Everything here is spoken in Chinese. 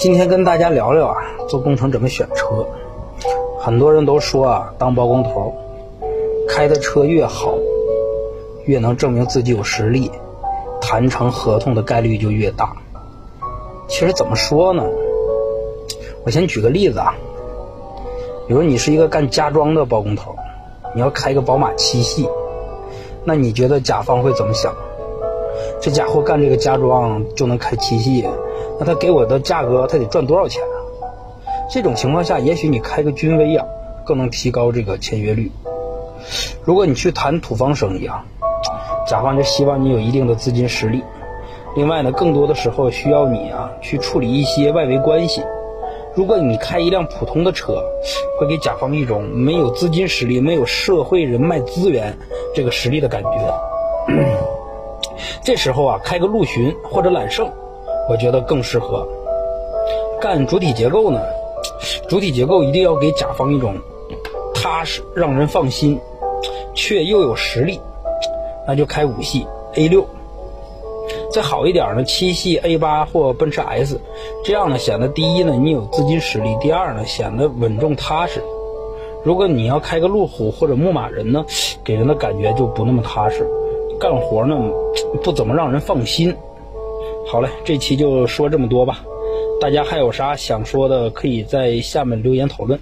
今天跟大家聊聊啊，做工程怎么选车。很多人都说啊，当包工头，开的车越好，越能证明自己有实力，谈成合同的概率就越大。其实怎么说呢？我先举个例子啊，比如你是一个干家装的包工头，你要开个宝马七系，那你觉得甲方会怎么想？这家伙干这个家装就能开七系？那他给我的价格，他得赚多少钱啊？这种情况下，也许你开个君威啊，更能提高这个签约率。如果你去谈土方生意啊，甲方就希望你有一定的资金实力。另外呢，更多的时候需要你啊去处理一些外围关系。如果你开一辆普通的车，会给甲方一种没有资金实力、没有社会人脉资源这个实力的感觉。这时候啊，开个陆巡或者揽胜。我觉得更适合干主体结构呢。主体结构一定要给甲方一种踏实、让人放心，却又有实力，那就开五系 A 六。再好一点呢，七系 A 八或奔驰 S，这样呢显得第一呢你有资金实力，第二呢显得稳重踏实。如果你要开个路虎或者牧马人呢，给人的感觉就不那么踏实，干活呢不怎么让人放心。好嘞，这期就说这么多吧。大家还有啥想说的，可以在下面留言讨论。